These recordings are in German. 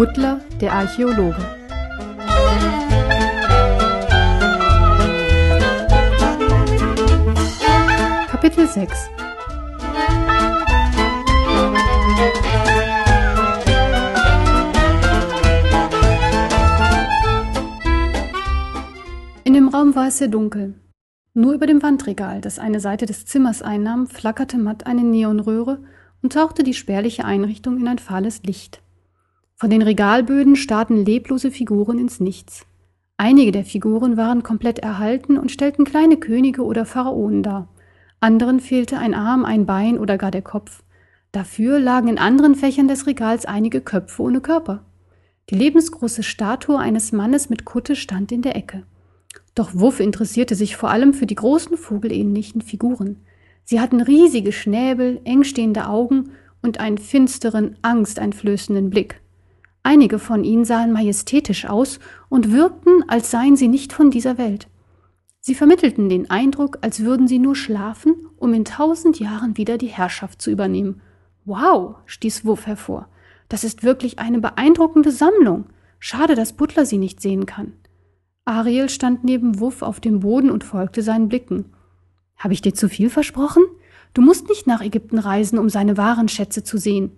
Butler, der Archäologe. Kapitel 6 In dem Raum war es sehr dunkel. Nur über dem Wandregal, das eine Seite des Zimmers einnahm, flackerte matt eine Neonröhre und tauchte die spärliche Einrichtung in ein fahles Licht. Von den Regalböden starrten leblose Figuren ins Nichts. Einige der Figuren waren komplett erhalten und stellten kleine Könige oder Pharaonen dar. Anderen fehlte ein Arm, ein Bein oder gar der Kopf. Dafür lagen in anderen Fächern des Regals einige Köpfe ohne Körper. Die lebensgroße Statue eines Mannes mit Kutte stand in der Ecke. Doch Wuff interessierte sich vor allem für die großen vogelähnlichen Figuren. Sie hatten riesige Schnäbel, engstehende Augen und einen finsteren, angsteinflößenden Blick. Einige von ihnen sahen majestätisch aus und wirkten, als seien sie nicht von dieser Welt. Sie vermittelten den Eindruck, als würden sie nur schlafen, um in tausend Jahren wieder die Herrschaft zu übernehmen. Wow, stieß Wuff hervor. Das ist wirklich eine beeindruckende Sammlung. Schade, dass Butler sie nicht sehen kann. Ariel stand neben Wuff auf dem Boden und folgte seinen Blicken. Habe ich dir zu viel versprochen? Du musst nicht nach Ägypten reisen, um seine wahren Schätze zu sehen.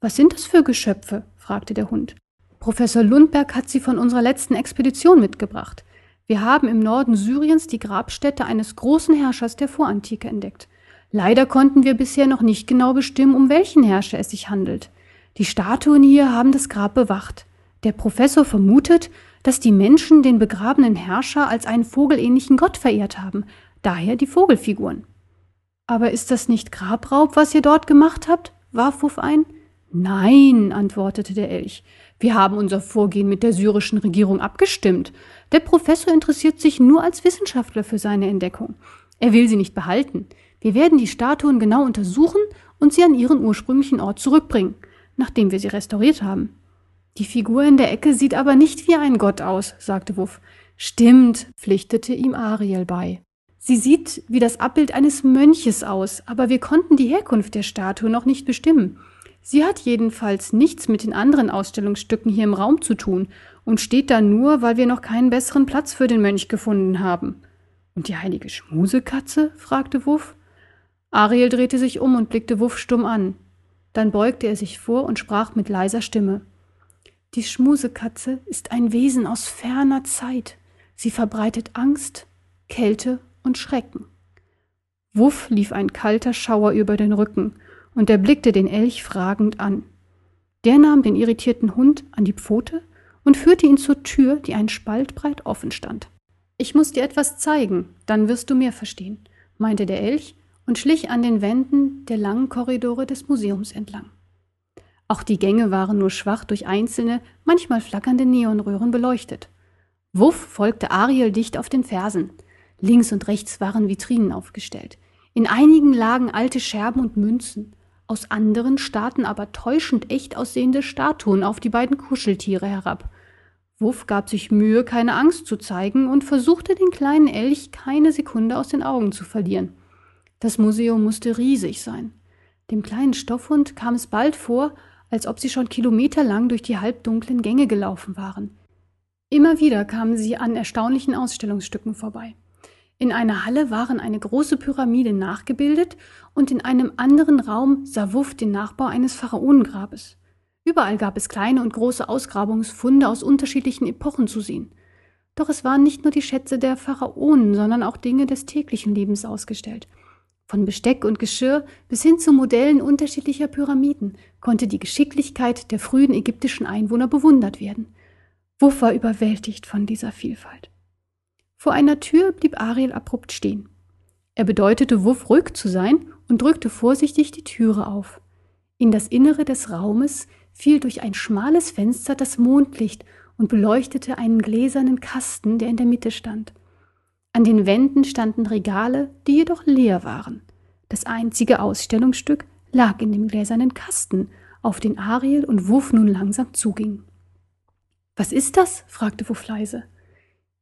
Was sind das für Geschöpfe? Fragte der Hund. Professor Lundberg hat sie von unserer letzten Expedition mitgebracht. Wir haben im Norden Syriens die Grabstätte eines großen Herrschers der Vorantike entdeckt. Leider konnten wir bisher noch nicht genau bestimmen, um welchen Herrscher es sich handelt. Die Statuen hier haben das Grab bewacht. Der Professor vermutet, dass die Menschen den begrabenen Herrscher als einen vogelähnlichen Gott verehrt haben, daher die Vogelfiguren. Aber ist das nicht Grabraub, was ihr dort gemacht habt? warf Wuff ein. Nein, antwortete der Elch. Wir haben unser Vorgehen mit der syrischen Regierung abgestimmt. Der Professor interessiert sich nur als Wissenschaftler für seine Entdeckung. Er will sie nicht behalten. Wir werden die Statuen genau untersuchen und sie an ihren ursprünglichen Ort zurückbringen, nachdem wir sie restauriert haben. Die Figur in der Ecke sieht aber nicht wie ein Gott aus, sagte Wuff. Stimmt, pflichtete ihm Ariel bei. Sie sieht wie das Abbild eines Mönches aus, aber wir konnten die Herkunft der Statue noch nicht bestimmen. Sie hat jedenfalls nichts mit den anderen Ausstellungsstücken hier im Raum zu tun und steht da nur, weil wir noch keinen besseren Platz für den Mönch gefunden haben. Und die heilige Schmusekatze? fragte Wuff. Ariel drehte sich um und blickte Wuff stumm an. Dann beugte er sich vor und sprach mit leiser Stimme. Die Schmusekatze ist ein Wesen aus ferner Zeit. Sie verbreitet Angst, Kälte und Schrecken. Wuff lief ein kalter Schauer über den Rücken, und er blickte den Elch fragend an. Der nahm den irritierten Hund an die Pfote und führte ihn zur Tür, die ein Spalt breit offen stand. Ich muss dir etwas zeigen, dann wirst du mehr verstehen, meinte der Elch und schlich an den Wänden der langen Korridore des Museums entlang. Auch die Gänge waren nur schwach durch einzelne, manchmal flackernde Neonröhren beleuchtet. Wuff folgte Ariel dicht auf den Fersen. Links und rechts waren Vitrinen aufgestellt. In einigen lagen alte Scherben und Münzen. Aus anderen starrten aber täuschend echt aussehende Statuen auf die beiden Kuscheltiere herab. Wuff gab sich Mühe, keine Angst zu zeigen und versuchte den kleinen Elch keine Sekunde aus den Augen zu verlieren. Das Museum musste riesig sein. Dem kleinen Stoffhund kam es bald vor, als ob sie schon kilometerlang durch die halbdunklen Gänge gelaufen waren. Immer wieder kamen sie an erstaunlichen Ausstellungsstücken vorbei. In einer Halle waren eine große Pyramide nachgebildet und in einem anderen Raum sah Wuff den Nachbau eines Pharaonengrabes. Überall gab es kleine und große Ausgrabungsfunde aus unterschiedlichen Epochen zu sehen. Doch es waren nicht nur die Schätze der Pharaonen, sondern auch Dinge des täglichen Lebens ausgestellt. Von Besteck und Geschirr bis hin zu Modellen unterschiedlicher Pyramiden konnte die Geschicklichkeit der frühen ägyptischen Einwohner bewundert werden. Wuff war überwältigt von dieser Vielfalt. Vor einer Tür blieb Ariel abrupt stehen. Er bedeutete Wuff ruhig zu sein und drückte vorsichtig die Türe auf. In das Innere des Raumes fiel durch ein schmales Fenster das Mondlicht und beleuchtete einen gläsernen Kasten, der in der Mitte stand. An den Wänden standen Regale, die jedoch leer waren. Das einzige Ausstellungsstück lag in dem gläsernen Kasten, auf den Ariel und Wuff nun langsam zugingen. Was ist das? fragte Wuff leise.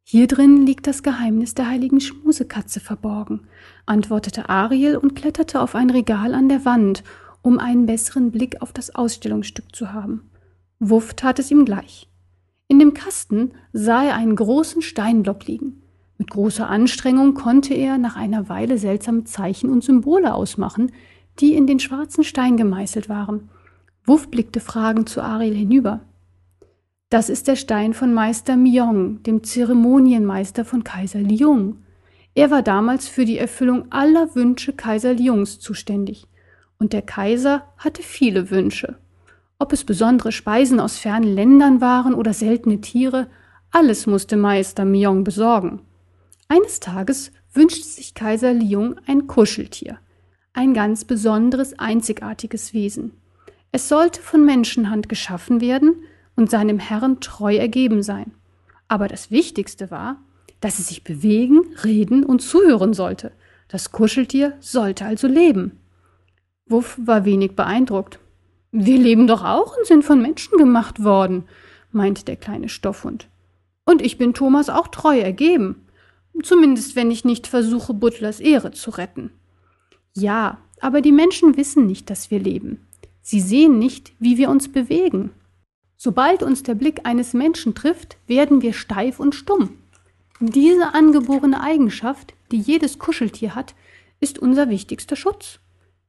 Hier drin liegt das Geheimnis der heiligen Schmusekatze verborgen, antwortete Ariel und kletterte auf ein Regal an der Wand, um einen besseren Blick auf das Ausstellungsstück zu haben. Wuff tat es ihm gleich. In dem Kasten sah er einen großen Steinblock liegen. Mit großer Anstrengung konnte er nach einer Weile seltsame Zeichen und Symbole ausmachen, die in den schwarzen Stein gemeißelt waren. Wuff blickte fragend zu Ariel hinüber. Das ist der Stein von Meister Myong, dem Zeremonienmeister von Kaiser Liung. Er war damals für die Erfüllung aller Wünsche Kaiser Liungs zuständig. Und der Kaiser hatte viele Wünsche. Ob es besondere Speisen aus fernen Ländern waren oder seltene Tiere, alles musste Meister Myong besorgen. Eines Tages wünschte sich Kaiser Liung ein Kuscheltier, ein ganz besonderes, einzigartiges Wesen. Es sollte von Menschenhand geschaffen werden und seinem Herrn treu ergeben sein. Aber das Wichtigste war, dass es sich bewegen, reden und zuhören sollte. Das Kuscheltier sollte also leben. Wuff war wenig beeindruckt. Wir leben doch auch und sind von Menschen gemacht worden, meinte der kleine Stoffhund. Und ich bin Thomas auch treu ergeben. Zumindest wenn ich nicht versuche, Butlers Ehre zu retten. Ja, aber die Menschen wissen nicht, dass wir leben. Sie sehen nicht, wie wir uns bewegen. Sobald uns der Blick eines Menschen trifft, werden wir steif und stumm. Diese angeborene Eigenschaft, die jedes Kuscheltier hat, ist unser wichtigster Schutz.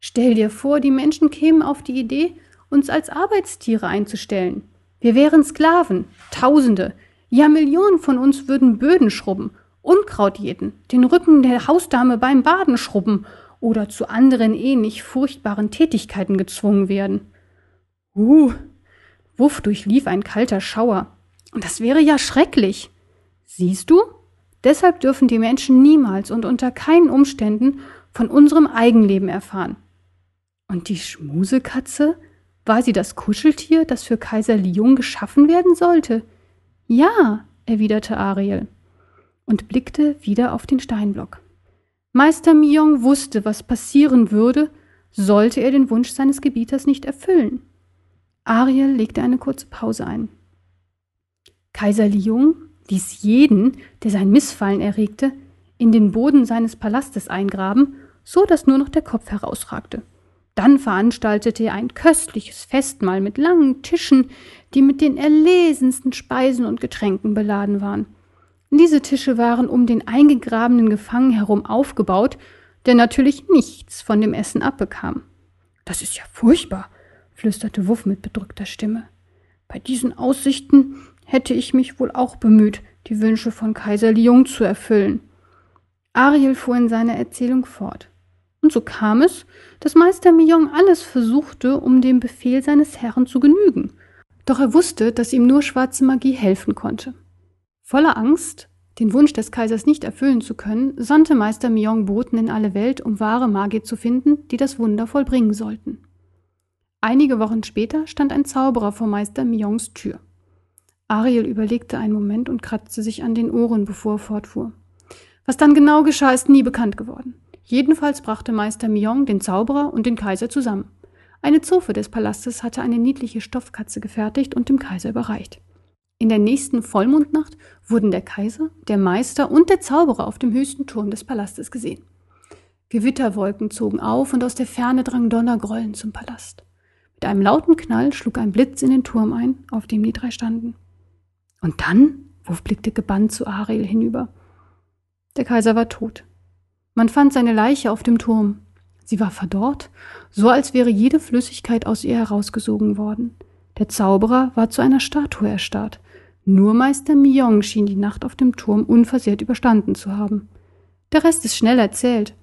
Stell dir vor, die Menschen kämen auf die Idee, uns als Arbeitstiere einzustellen. Wir wären Sklaven, Tausende, ja Millionen von uns würden Böden schrubben Unkraut jäten, den Rücken der Hausdame beim Baden schrubben oder zu anderen ähnlich furchtbaren Tätigkeiten gezwungen werden. Uh, Wuff durchlief ein kalter Schauer. Und das wäre ja schrecklich. Siehst du? Deshalb dürfen die Menschen niemals und unter keinen Umständen von unserem Eigenleben erfahren. Und die Schmusekatze? War sie das Kuscheltier, das für Kaiser Liung geschaffen werden sollte? Ja, erwiderte Ariel und blickte wieder auf den Steinblock. Meister Myong wusste, was passieren würde, sollte er den Wunsch seines Gebieters nicht erfüllen. Ariel legte eine kurze Pause ein. Kaiser Liung ließ jeden, der sein Missfallen erregte, in den Boden seines Palastes eingraben, so dass nur noch der Kopf herausragte. Dann veranstaltete er ein köstliches Festmahl mit langen Tischen, die mit den erlesensten Speisen und Getränken beladen waren. Diese Tische waren um den eingegrabenen Gefangenen herum aufgebaut, der natürlich nichts von dem Essen abbekam. Das ist ja furchtbar, flüsterte Wuff mit bedrückter Stimme. Bei diesen Aussichten hätte ich mich wohl auch bemüht, die Wünsche von Kaiser Liung zu erfüllen. Ariel fuhr in seiner Erzählung fort. Und so kam es, dass Meister Myong alles versuchte, um dem Befehl seines Herrn zu genügen. Doch er wusste, dass ihm nur schwarze Magie helfen konnte. Voller Angst, den Wunsch des Kaisers nicht erfüllen zu können, sandte Meister Myong Boten in alle Welt, um wahre Magier zu finden, die das Wunder vollbringen sollten. Einige Wochen später stand ein Zauberer vor Meister Myongs Tür. Ariel überlegte einen Moment und kratzte sich an den Ohren, bevor er fortfuhr. Was dann genau geschah, ist nie bekannt geworden. Jedenfalls brachte Meister Myong den Zauberer und den Kaiser zusammen. Eine Zofe des Palastes hatte eine niedliche Stoffkatze gefertigt und dem Kaiser überreicht. In der nächsten Vollmondnacht wurden der Kaiser, der Meister und der Zauberer auf dem höchsten Turm des Palastes gesehen. Gewitterwolken zogen auf und aus der Ferne drang Donnergrollen zum Palast. Mit einem lauten Knall schlug ein Blitz in den Turm ein, auf dem die drei standen. Und dann? Wurf blickte gebannt zu Ariel hinüber. Der Kaiser war tot. Man fand seine Leiche auf dem Turm. Sie war verdorrt, so als wäre jede Flüssigkeit aus ihr herausgesogen worden. Der Zauberer war zu einer Statue erstarrt. Nur Meister Myong schien die Nacht auf dem Turm unversehrt überstanden zu haben. Der Rest ist schnell erzählt.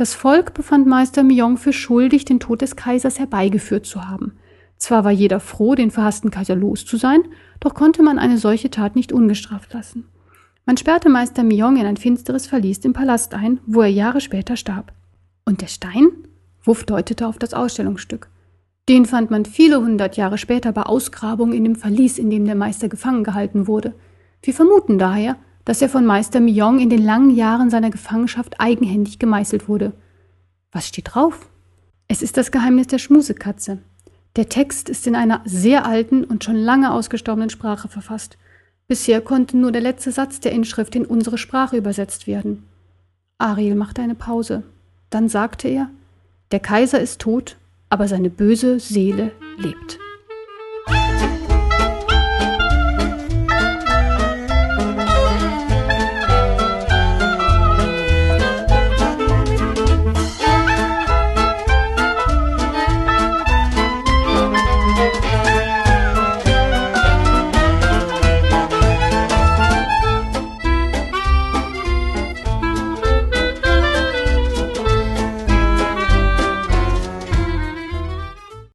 Das Volk befand Meister Myong für schuldig, den Tod des Kaisers herbeigeführt zu haben. Zwar war jeder froh, den verhassten Kaiser los zu sein, doch konnte man eine solche Tat nicht ungestraft lassen. Man sperrte Meister Myong in ein finsteres Verlies im Palast ein, wo er Jahre später starb. Und der Stein? Wuff deutete auf das Ausstellungsstück. Den fand man viele hundert Jahre später bei Ausgrabungen in dem Verlies, in dem der Meister gefangen gehalten wurde. Wir vermuten daher, dass er von Meister Myong in den langen Jahren seiner Gefangenschaft eigenhändig gemeißelt wurde. Was steht drauf? Es ist das Geheimnis der Schmusekatze. Der Text ist in einer sehr alten und schon lange ausgestorbenen Sprache verfasst. Bisher konnte nur der letzte Satz der Inschrift in unsere Sprache übersetzt werden. Ariel machte eine Pause. Dann sagte er, der Kaiser ist tot aber seine böse Seele lebt.